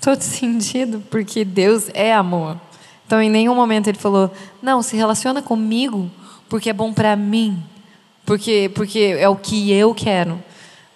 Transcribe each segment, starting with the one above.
todo sentido, porque Deus é amor. Então, em nenhum momento ele falou: "Não, se relaciona comigo porque é bom para mim, porque porque é o que eu quero".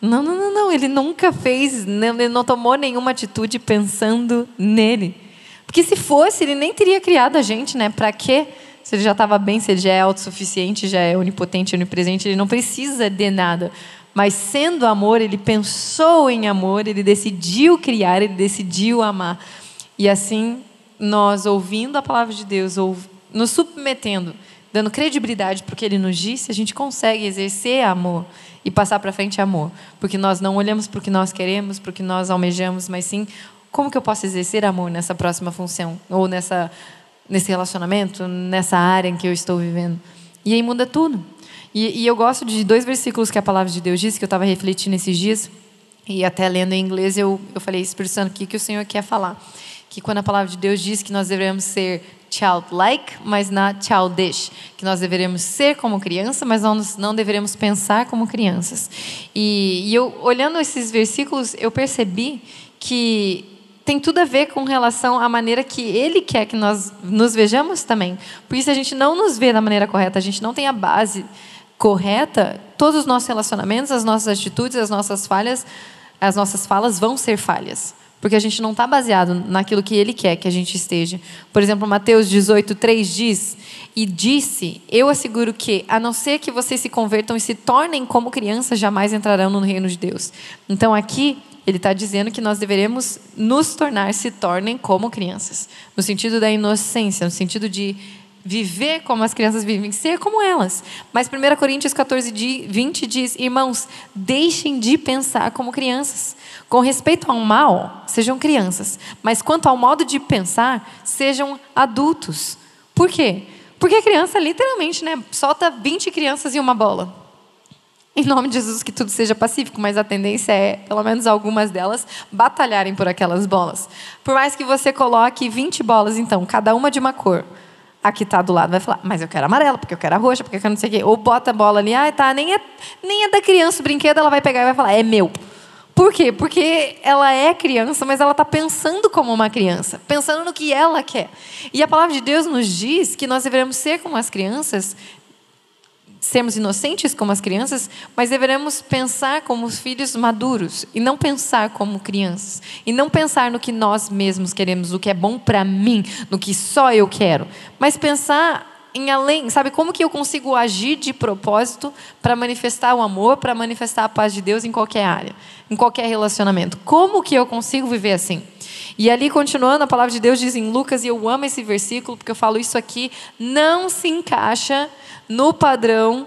Não, não, não, não, ele nunca fez, ele não tomou nenhuma atitude pensando nele. Porque se fosse, ele nem teria criado a gente, né? Para quê? Se ele já estava bem, se ele já é autossuficiente, já é onipotente, onipresente, ele não precisa de nada. Mas sendo amor, ele pensou em amor, ele decidiu criar, ele decidiu amar. E assim, nós ouvindo a palavra de Deus, ou nos submetendo, dando credibilidade para o que ele nos disse, a gente consegue exercer amor e passar para frente amor. Porque nós não olhamos para o que nós queremos, para o que nós almejamos, mas sim como que eu posso exercer amor nessa próxima função ou nessa nesse relacionamento, nessa área em que eu estou vivendo. E aí muda tudo. E, e eu gosto de dois versículos que a palavra de Deus diz, que eu estava refletindo esses dias, e até lendo em inglês, eu, eu falei, Espírito Santo, o que, que o Senhor quer falar? Que quando a palavra de Deus diz que nós devemos ser childlike, mas not childish, que nós deveremos ser como criança, mas não, não deveremos pensar como crianças. E, e eu, olhando esses versículos, eu percebi que tem tudo a ver com relação à maneira que ele quer que nós nos vejamos também. Porque se a gente não nos vê da maneira correta, a gente não tem a base correta, todos os nossos relacionamentos, as nossas atitudes, as nossas falhas, as nossas falas vão ser falhas. Porque a gente não está baseado naquilo que ele quer que a gente esteja. Por exemplo, Mateus 18, 3 diz: E disse: Eu asseguro que, a não ser que vocês se convertam e se tornem como crianças, jamais entrarão no reino de Deus. Então aqui ele está dizendo que nós deveremos nos tornar, se tornem como crianças. No sentido da inocência, no sentido de viver como as crianças vivem, ser como elas. Mas 1 Coríntios 14, 20 diz: Irmãos, deixem de pensar como crianças. Com respeito ao mal, sejam crianças. Mas quanto ao modo de pensar, sejam adultos. Por quê? Porque a criança, literalmente, né, solta 20 crianças e uma bola. Em nome de Jesus, que tudo seja pacífico, mas a tendência é, pelo menos algumas delas, batalharem por aquelas bolas. Por mais que você coloque 20 bolas, então, cada uma de uma cor, a que está do lado vai falar, mas eu quero amarela, porque eu quero a roxa, porque eu quero não sei o quê. Ou bota a bola ali, ah, tá, nem é, nem é da criança o brinquedo, ela vai pegar e vai falar, é meu. Por quê? Porque ela é criança, mas ela está pensando como uma criança, pensando no que ela quer. E a palavra de Deus nos diz que nós devemos ser como as crianças, sermos inocentes como as crianças, mas deveremos pensar como os filhos maduros e não pensar como crianças. E não pensar no que nós mesmos queremos, no que é bom para mim, no que só eu quero, mas pensar em além, sabe como que eu consigo agir de propósito para manifestar o amor, para manifestar a paz de Deus em qualquer área, em qualquer relacionamento? Como que eu consigo viver assim? E ali continuando, a palavra de Deus diz em Lucas, e eu amo esse versículo porque eu falo isso aqui, não se encaixa no padrão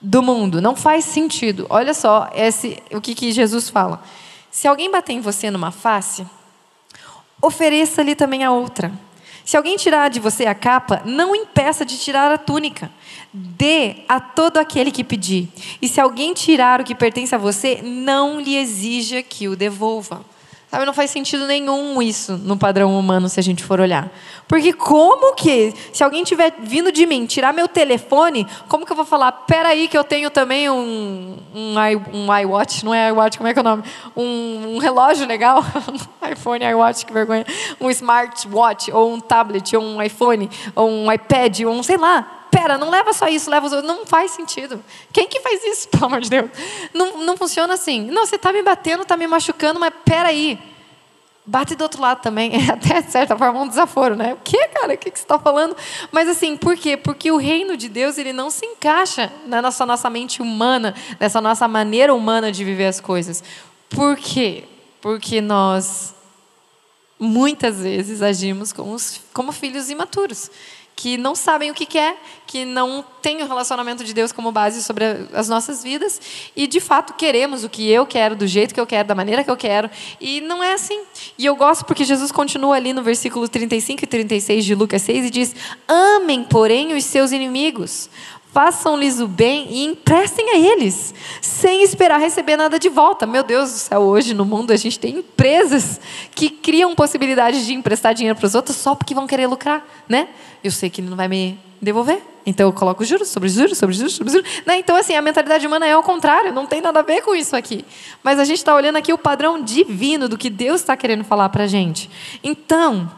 do mundo. Não faz sentido. Olha só esse, o que, que Jesus fala. Se alguém bater em você numa face, ofereça-lhe também a outra. Se alguém tirar de você a capa, não impeça de tirar a túnica. Dê a todo aquele que pedir. E se alguém tirar o que pertence a você, não lhe exija que o devolva. Sabe, não faz sentido nenhum isso no padrão humano se a gente for olhar. Porque como que, se alguém tiver vindo de mim tirar meu telefone, como que eu vou falar, peraí que eu tenho também um, um, um iWatch, não é iWatch, como é que é o nome? Um, um relógio legal, iPhone, iWatch, que vergonha. Um smartwatch, ou um tablet, ou um iPhone, ou um iPad, ou um, sei lá, pera, não leva só isso, leva os outros. Não faz sentido. Quem que faz isso, pelo amor de Deus? Não, não funciona assim. Não, você está me batendo, está me machucando, mas pera aí. Bate do outro lado também. É até, de certa forma, um desaforo, né? O que, cara? O que, que você está falando? Mas assim, por quê? Porque o reino de Deus, ele não se encaixa na nossa, nossa mente humana, nessa nossa maneira humana de viver as coisas. Por quê? Porque nós, muitas vezes, agimos como, os, como filhos imaturos que não sabem o que quer, que não têm o relacionamento de Deus como base sobre as nossas vidas e de fato queremos o que eu quero, do jeito que eu quero, da maneira que eu quero, e não é assim. E eu gosto porque Jesus continua ali no versículo 35 e 36 de Lucas 6 e diz: Amem, porém, os seus inimigos. Façam-lhes o bem e emprestem a eles, sem esperar receber nada de volta. Meu Deus do céu, hoje no mundo a gente tem empresas que criam possibilidade de emprestar dinheiro para os outros só porque vão querer lucrar, né? Eu sei que ele não vai me devolver, então eu coloco juros sobre juros, sobre juros, sobre juros. Né? Então, assim, a mentalidade humana é ao contrário, não tem nada a ver com isso aqui. Mas a gente está olhando aqui o padrão divino do que Deus está querendo falar para a gente. Então,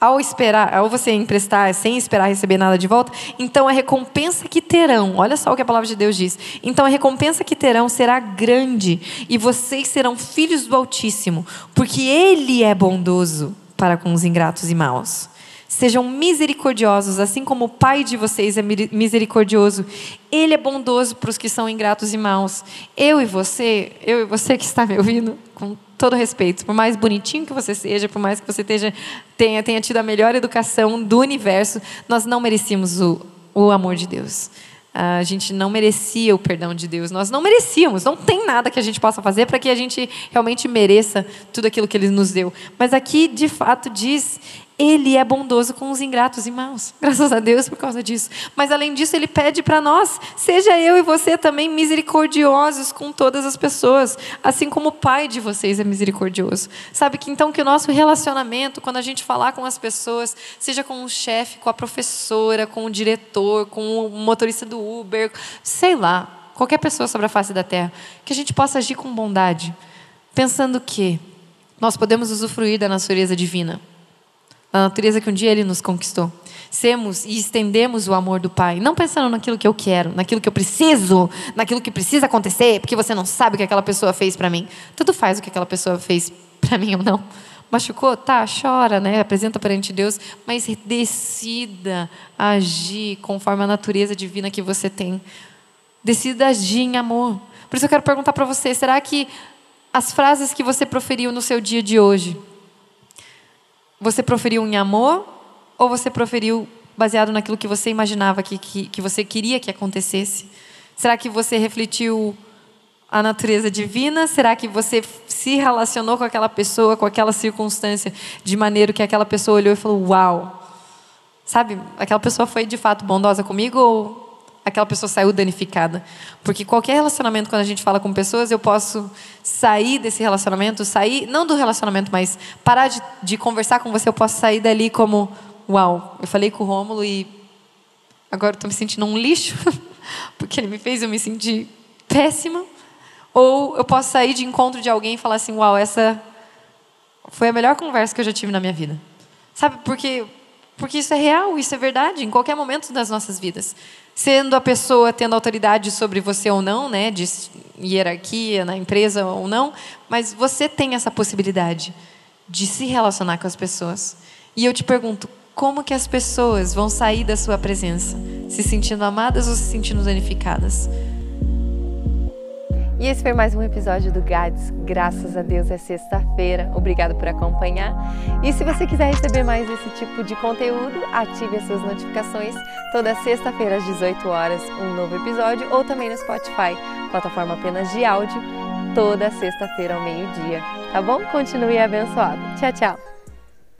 ao esperar, ao você emprestar sem esperar receber nada de volta, então a recompensa que terão, olha só o que a palavra de Deus diz. Então a recompensa que terão será grande e vocês serão filhos do Altíssimo, porque ele é bondoso para com os ingratos e maus. Sejam misericordiosos, assim como o Pai de vocês é misericordioso. Ele é bondoso para os que são ingratos e maus. Eu e você, eu e você que está me ouvindo, com todo respeito, por mais bonitinho que você seja, por mais que você tenha, tenha, tenha tido a melhor educação do universo, nós não merecíamos o, o amor de Deus. A gente não merecia o perdão de Deus. Nós não merecíamos. Não tem nada que a gente possa fazer para que a gente realmente mereça tudo aquilo que Ele nos deu. Mas aqui, de fato, diz: ele é bondoso com os ingratos e maus. Graças a Deus por causa disso. Mas além disso, ele pede para nós: seja eu e você também misericordiosos com todas as pessoas, assim como o Pai de vocês é misericordioso. Sabe que então que o nosso relacionamento, quando a gente falar com as pessoas, seja com o chefe, com a professora, com o diretor, com o motorista do Uber, sei lá, qualquer pessoa sobre a face da terra, que a gente possa agir com bondade, pensando que nós podemos usufruir da natureza divina da natureza que um dia Ele nos conquistou. Semos e estendemos o amor do Pai, não pensando naquilo que eu quero, naquilo que eu preciso, naquilo que precisa acontecer, porque você não sabe o que aquela pessoa fez para mim. Tudo faz o que aquela pessoa fez para mim ou não. Machucou? Tá, chora, né? Apresenta perante Deus, mas decida agir conforme a natureza divina que você tem. Decida agir em amor. Por isso eu quero perguntar para você: será que as frases que você proferiu no seu dia de hoje, você proferiu em amor ou você proferiu baseado naquilo que você imaginava que, que, que você queria que acontecesse? Será que você refletiu a natureza divina? Será que você se relacionou com aquela pessoa, com aquela circunstância, de maneira que aquela pessoa olhou e falou: Uau! Sabe, aquela pessoa foi de fato bondosa comigo ou aquela pessoa saiu danificada. Porque qualquer relacionamento, quando a gente fala com pessoas, eu posso sair desse relacionamento, sair, não do relacionamento, mas parar de, de conversar com você, eu posso sair dali como, uau, eu falei com o Rômulo e agora estou me sentindo um lixo, porque ele me fez eu me sentir péssima. Ou eu posso sair de encontro de alguém e falar assim, uau, essa foi a melhor conversa que eu já tive na minha vida. Sabe, porque porque isso é real, isso é verdade, em qualquer momento das nossas vidas sendo a pessoa tendo autoridade sobre você ou não, né, de hierarquia na empresa ou não, mas você tem essa possibilidade de se relacionar com as pessoas. E eu te pergunto, como que as pessoas vão sair da sua presença, se sentindo amadas ou se sentindo danificadas? E esse foi mais um episódio do GADS. Graças a Deus é sexta-feira. Obrigado por acompanhar. E se você quiser receber mais esse tipo de conteúdo, ative as suas notificações. Toda sexta-feira às 18 horas, um novo episódio, ou também no Spotify, plataforma apenas de áudio, toda sexta-feira ao meio-dia. Tá bom? Continue abençoado. Tchau, tchau.